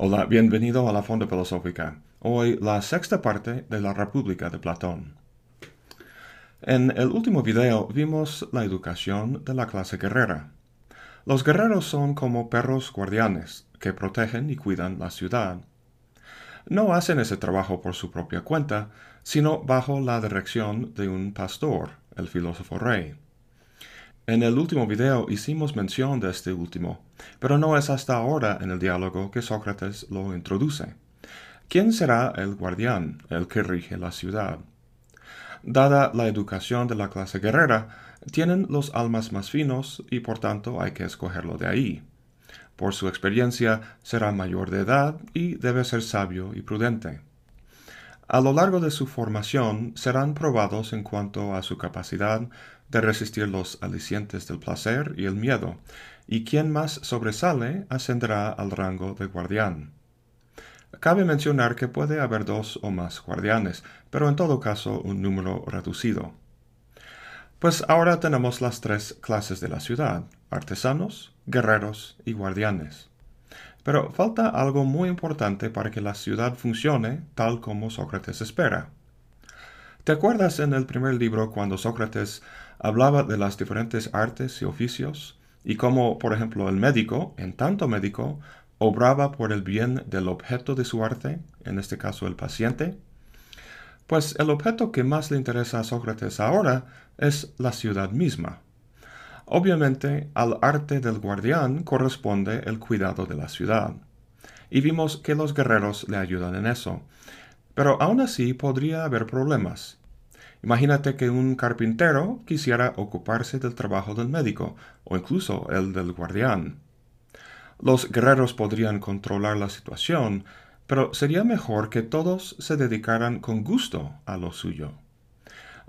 Hola, bienvenido a la Fonda Filosófica. Hoy la sexta parte de la República de Platón. En el último video vimos la educación de la clase guerrera. Los guerreros son como perros guardianes que protegen y cuidan la ciudad. No hacen ese trabajo por su propia cuenta, sino bajo la dirección de un pastor, el filósofo rey. En el último video hicimos mención de este último, pero no es hasta ahora en el diálogo que Sócrates lo introduce. ¿Quién será el guardián, el que rige la ciudad? Dada la educación de la clase guerrera, tienen los almas más finos y por tanto hay que escogerlo de ahí. Por su experiencia será mayor de edad y debe ser sabio y prudente. A lo largo de su formación serán probados en cuanto a su capacidad de resistir los alicientes del placer y el miedo, y quien más sobresale ascenderá al rango de guardián. Cabe mencionar que puede haber dos o más guardianes, pero en todo caso un número reducido. Pues ahora tenemos las tres clases de la ciudad, artesanos, guerreros y guardianes. Pero falta algo muy importante para que la ciudad funcione tal como Sócrates espera. ¿Te acuerdas en el primer libro cuando Sócrates hablaba de las diferentes artes y oficios y cómo, por ejemplo, el médico, en tanto médico, obraba por el bien del objeto de su arte, en este caso el paciente? Pues el objeto que más le interesa a Sócrates ahora es la ciudad misma. Obviamente, al arte del guardián corresponde el cuidado de la ciudad. Y vimos que los guerreros le ayudan en eso. Pero aún así podría haber problemas. Imagínate que un carpintero quisiera ocuparse del trabajo del médico o incluso el del guardián. Los guerreros podrían controlar la situación, pero sería mejor que todos se dedicaran con gusto a lo suyo.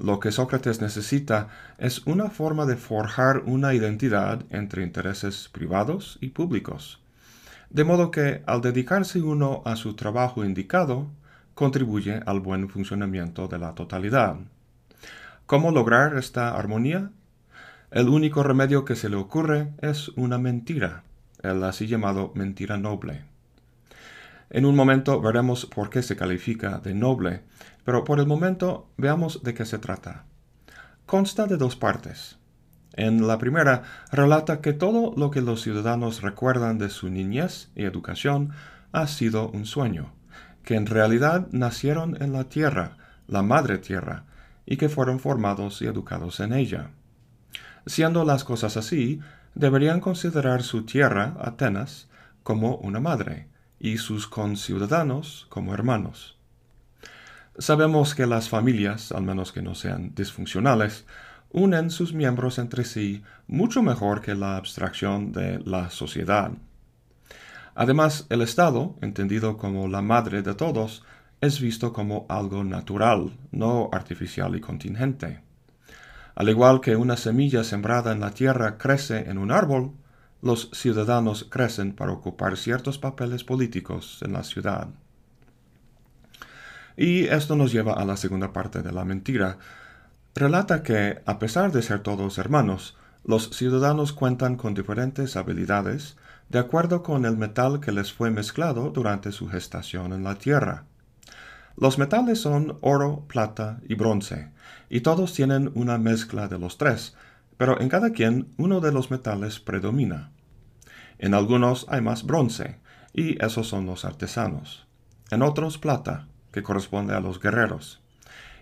Lo que Sócrates necesita es una forma de forjar una identidad entre intereses privados y públicos, de modo que al dedicarse uno a su trabajo indicado, contribuye al buen funcionamiento de la totalidad. ¿Cómo lograr esta armonía? El único remedio que se le ocurre es una mentira, el así llamado mentira noble. En un momento veremos por qué se califica de noble, pero por el momento veamos de qué se trata. Consta de dos partes. En la primera relata que todo lo que los ciudadanos recuerdan de su niñez y educación ha sido un sueño, que en realidad nacieron en la tierra, la madre tierra, y que fueron formados y educados en ella. Siendo las cosas así, deberían considerar su tierra, Atenas, como una madre, y sus conciudadanos como hermanos. Sabemos que las familias, al menos que no sean disfuncionales, unen sus miembros entre sí mucho mejor que la abstracción de la sociedad. Además, el Estado, entendido como la madre de todos, es visto como algo natural, no artificial y contingente. Al igual que una semilla sembrada en la tierra crece en un árbol, los ciudadanos crecen para ocupar ciertos papeles políticos en la ciudad. Y esto nos lleva a la segunda parte de la mentira. Relata que, a pesar de ser todos hermanos, los ciudadanos cuentan con diferentes habilidades de acuerdo con el metal que les fue mezclado durante su gestación en la tierra. Los metales son oro, plata y bronce, y todos tienen una mezcla de los tres, pero en cada quien uno de los metales predomina. En algunos hay más bronce, y esos son los artesanos. En otros plata, que corresponde a los guerreros.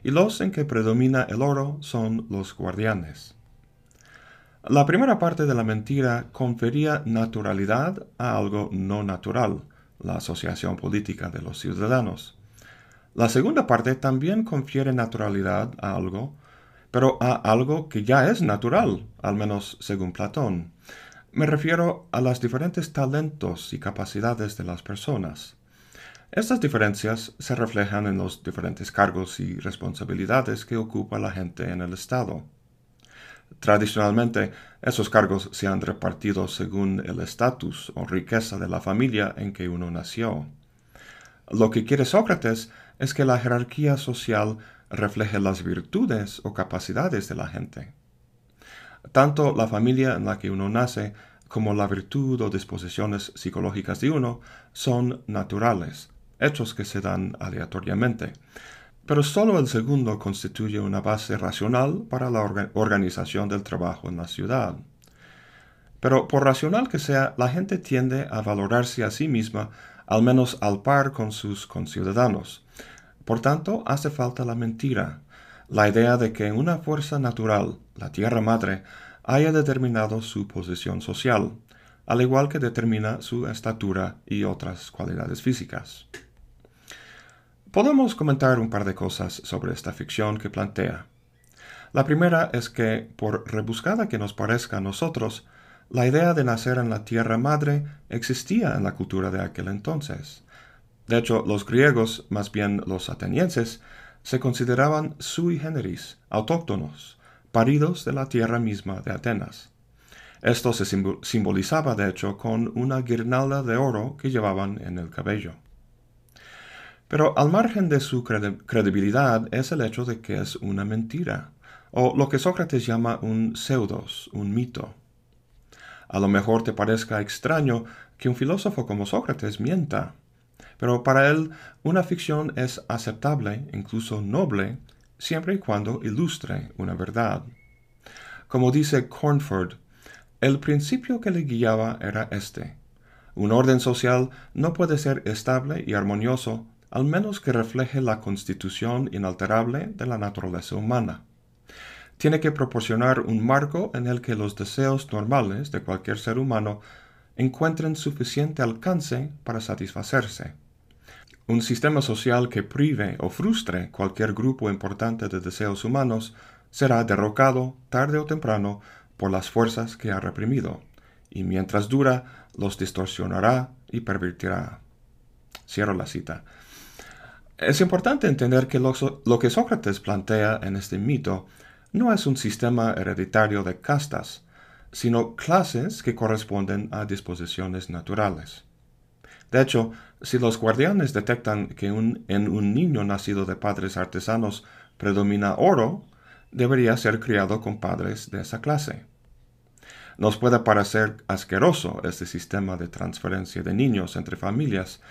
Y los en que predomina el oro son los guardianes. La primera parte de la mentira confería naturalidad a algo no natural, la asociación política de los ciudadanos. La segunda parte también confiere naturalidad a algo, pero a algo que ya es natural, al menos según Platón. Me refiero a las diferentes talentos y capacidades de las personas. Estas diferencias se reflejan en los diferentes cargos y responsabilidades que ocupa la gente en el Estado. Tradicionalmente, esos cargos se han repartido según el estatus o riqueza de la familia en que uno nació. Lo que quiere Sócrates es que la jerarquía social refleje las virtudes o capacidades de la gente. Tanto la familia en la que uno nace como la virtud o disposiciones psicológicas de uno son naturales, hechos que se dan aleatoriamente. Pero solo el segundo constituye una base racional para la organización del trabajo en la ciudad. Pero por racional que sea, la gente tiende a valorarse a sí misma al menos al par con sus conciudadanos. Por tanto, hace falta la mentira, la idea de que una fuerza natural, la Tierra Madre, haya determinado su posición social, al igual que determina su estatura y otras cualidades físicas. Podemos comentar un par de cosas sobre esta ficción que plantea. La primera es que, por rebuscada que nos parezca a nosotros, la idea de nacer en la tierra madre existía en la cultura de aquel entonces. De hecho, los griegos, más bien los atenienses, se consideraban sui generis, autóctonos, paridos de la tierra misma de Atenas. Esto se simbolizaba, de hecho, con una guirnalda de oro que llevaban en el cabello. Pero al margen de su credibilidad es el hecho de que es una mentira, o lo que Sócrates llama un pseudos, un mito. A lo mejor te parezca extraño que un filósofo como Sócrates mienta, pero para él una ficción es aceptable, incluso noble, siempre y cuando ilustre una verdad. Como dice Cornford, el principio que le guiaba era este. Un orden social no puede ser estable y armonioso al menos que refleje la constitución inalterable de la naturaleza humana tiene que proporcionar un marco en el que los deseos normales de cualquier ser humano encuentren suficiente alcance para satisfacerse. Un sistema social que prive o frustre cualquier grupo importante de deseos humanos será derrocado tarde o temprano por las fuerzas que ha reprimido, y mientras dura los distorsionará y pervertirá. Cierro la cita. Es importante entender que lo, que Sócrates plantea en este mito no es un sistema hereditario de castas, sino clases que corresponden a disposiciones naturales. De hecho, si los guardianes detectan que en un niño nacido de padres artesanos predomina oro, debería ser criado con padres de esa clase. Nos puede parecer asqueroso este sistema de transferencia de niños entre familias,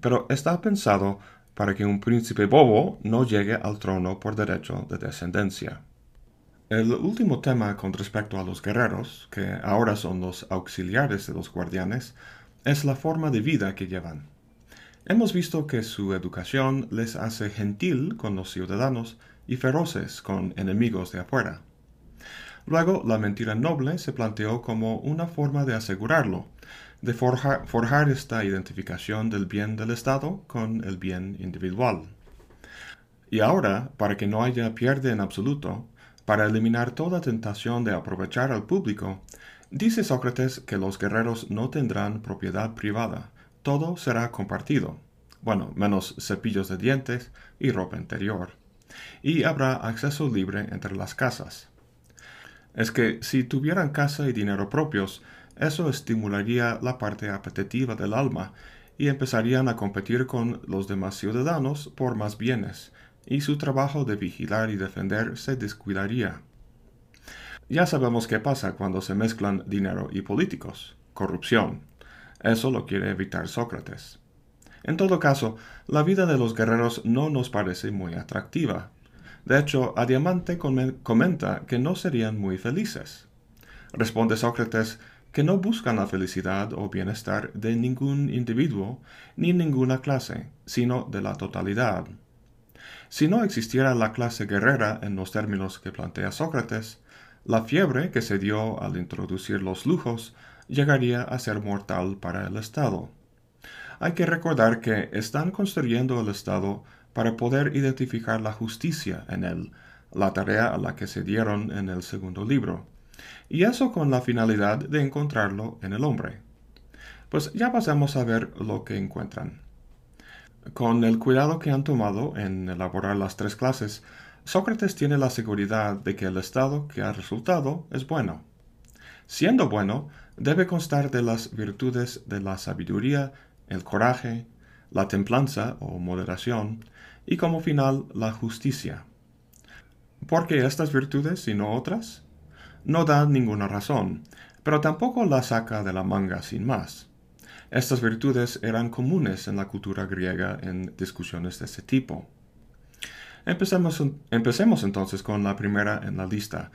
pero está pensado para que un príncipe bobo no llegue al trono por derecho de descendencia. El último tema con respecto a los guerreros, que ahora son los auxiliares de los guardianes, es la forma de vida que llevan. Hemos visto que su educación les hace gentil con los ciudadanos y feroces con enemigos de afuera. Luego, la mentira noble se planteó como una forma de asegurarlo, de forjar, esta identificación del bien del Estado con el bien individual. Y ahora, para que no haya pierde en absoluto, para eliminar toda tentación de aprovechar al público, dice Sócrates que los guerreros no tendrán propiedad privada, todo será compartido, bueno, menos cepillos de dientes y ropa interior, y habrá acceso libre entre las casas. Es que si tuvieran casa y dinero propios, eso estimularía la parte apetitiva del alma y empezarían a competir con los demás ciudadanos por más bienes, y su trabajo de vigilar y defender se descuidaría. Ya sabemos qué pasa cuando se mezclan dinero y políticos, corrupción. Eso lo quiere evitar Sócrates. En todo caso, la vida de los guerreros no nos parece muy atractiva. De hecho, Adiamante comenta que no serían muy felices. Responde Sócrates que no buscan la felicidad o bienestar de ningún individuo ni ninguna clase, sino de la totalidad. Si no existiera la clase guerrera en los términos que plantea Sócrates, la fiebre que se dio al introducir los lujos llegaría a ser mortal para el Estado. Hay que recordar que están construyendo el Estado para poder identificar la justicia en él, la tarea a la que se dieron en el segundo libro, y eso con la finalidad de encontrarlo en el hombre. Pues ya pasamos a ver lo que encuentran. Con el cuidado que han tomado en elaborar las tres clases, Sócrates tiene la seguridad de que el estado que ha resultado es bueno. Siendo bueno, debe constar de las virtudes de la sabiduría, el coraje, la templanza o moderación, y como final la justicia. ¿Por qué estas virtudes y no otras? No da ninguna razón, pero tampoco la saca de la manga sin más. Estas virtudes eran comunes en la cultura griega en discusiones de este tipo. Empecemos, empecemos entonces con la primera en la lista.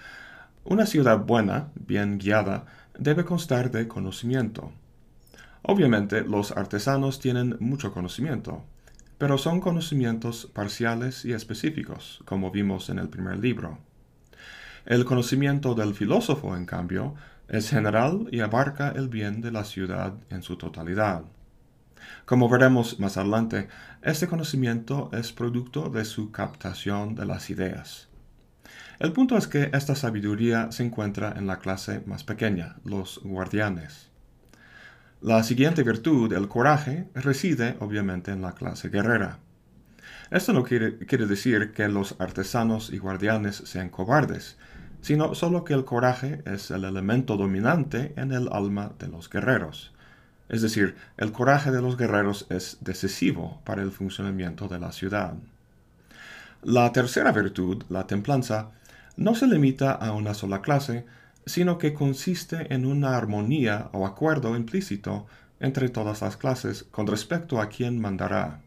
Una ciudad buena, bien guiada, debe constar de conocimiento. Obviamente los artesanos tienen mucho conocimiento, pero son conocimientos parciales y específicos, como vimos en el primer libro. El conocimiento del filósofo, en cambio, es general y abarca el bien de la ciudad en su totalidad. Como veremos más adelante, este conocimiento es producto de su captación de las ideas. El punto es que esta sabiduría se encuentra en la clase más pequeña, los guardianes. La siguiente virtud, el coraje, reside obviamente en la clase guerrera. Esto no quiere, decir que los artesanos y guardianes sean cobardes, sino solo que el coraje es el elemento dominante en el alma de los guerreros. Es decir, el coraje de los guerreros es decisivo para el funcionamiento de la ciudad. La tercera virtud, la templanza, no se limita a una sola clase, sino que consiste en una armonía o acuerdo implícito entre todas las clases con respecto a quién mandará.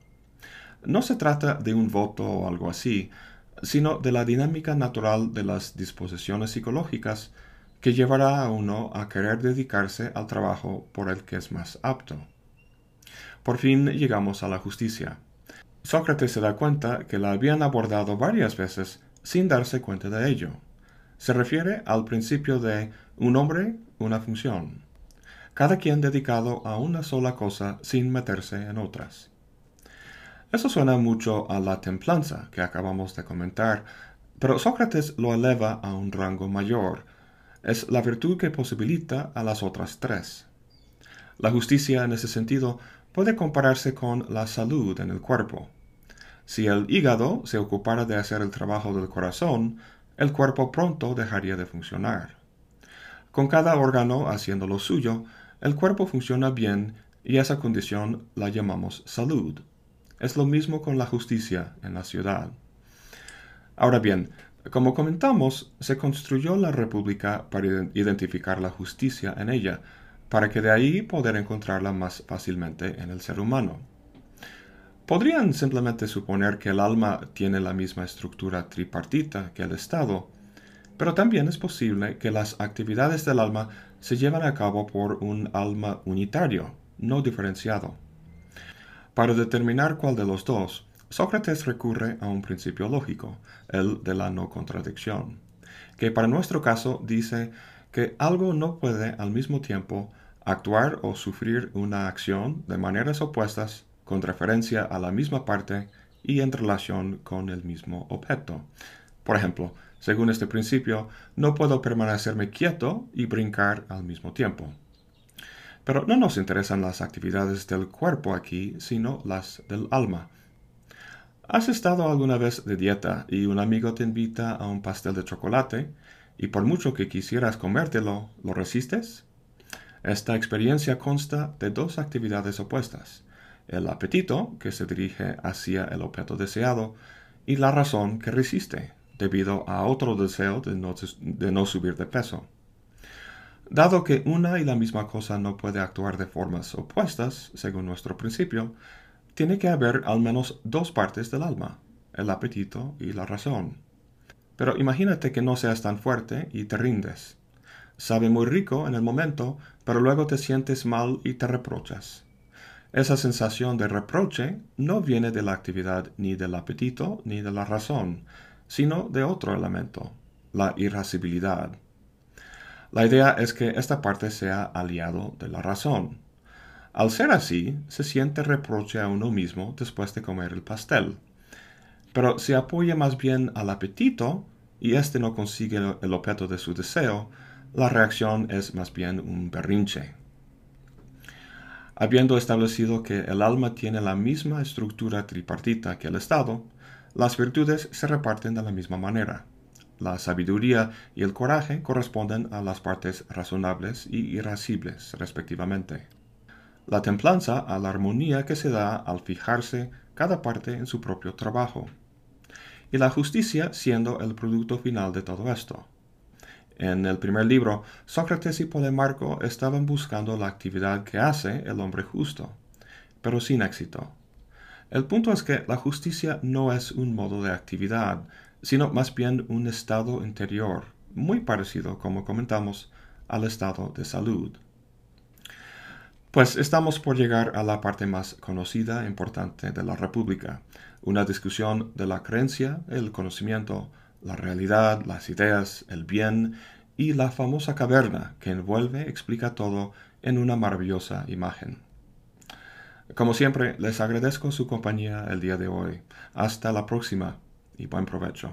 No se trata de un voto o algo así, sino de la dinámica natural de las disposiciones psicológicas que llevará a uno a querer dedicarse al trabajo por el que es más apto. Por fin llegamos a la justicia. Sócrates se da cuenta que la habían abordado varias veces sin darse cuenta de ello se refiere al principio de un hombre, una función, cada quien dedicado a una sola cosa sin meterse en otras. Eso suena mucho a la templanza que acabamos de comentar, pero Sócrates lo eleva a un rango mayor. Es la virtud que posibilita a las otras tres. La justicia en ese sentido puede compararse con la salud en el cuerpo. Si el hígado se ocupara de hacer el trabajo del corazón, el cuerpo pronto dejaría de funcionar. Con cada órgano haciendo lo suyo, el cuerpo funciona bien y esa condición la llamamos salud. Es lo mismo con la justicia en la ciudad. Ahora bien, como comentamos, se construyó la República para identificar la justicia en ella, para que de ahí poder encontrarla más fácilmente en el ser humano. Podrían simplemente suponer que el alma tiene la misma estructura tripartita que el Estado, pero también es posible que las actividades del alma se lleven a cabo por un alma unitario, no diferenciado. Para determinar cuál de los dos, Sócrates recurre a un principio lógico, el de la no contradicción, que para nuestro caso dice que algo no puede al mismo tiempo actuar o sufrir una acción de maneras opuestas con referencia a la misma parte y en relación con el mismo objeto. Por ejemplo, según este principio, no puedo permanecerme quieto y brincar al mismo tiempo. Pero no nos interesan las actividades del cuerpo aquí, sino las del alma. ¿Has estado alguna vez de dieta y un amigo te invita a un pastel de chocolate y por mucho que quisieras comértelo, lo resistes? Esta experiencia consta de dos actividades opuestas el apetito que se dirige hacia el objeto deseado y la razón que resiste debido a otro deseo de no, subir de peso. Dado que una y la misma cosa no puede actuar de formas opuestas, según nuestro principio, tiene que haber al menos dos partes del alma, el apetito y la razón. Pero imagínate que no seas tan fuerte y te rindes. Sabe muy rico en el momento, pero luego te sientes mal y te reprochas. Esa sensación de reproche no viene de la actividad ni del apetito ni de la razón, sino de otro elemento, la irascibilidad. La idea es que esta parte sea aliado de la razón. Al ser así, se siente reproche a uno mismo después de comer el pastel. Pero si apoya más bien al apetito y éste no consigue el objeto de su deseo, la reacción es más bien un berrinche. Habiendo establecido que el alma tiene la misma estructura tripartita que el Estado, las virtudes se reparten de la misma manera. La sabiduría y el coraje corresponden a las partes razonables y irascibles, respectivamente. La templanza a la armonía que se da al fijarse cada parte en su propio trabajo. y la justicia siendo el producto final de todo esto. En el primer libro, Sócrates y Polemarco estaban buscando la actividad que hace el hombre justo, pero sin éxito. El punto es que la justicia no es un modo de actividad, sino más bien un estado interior, muy parecido, como comentamos, al estado de salud. Pues estamos por llegar a la parte más conocida e importante de la República, una discusión de la creencia, el conocimiento, la realidad, las ideas, el bien y la famosa caverna que envuelve, explica todo en una maravillosa imagen. Como siempre, les agradezco su compañía el día de hoy. Hasta la próxima y buen provecho.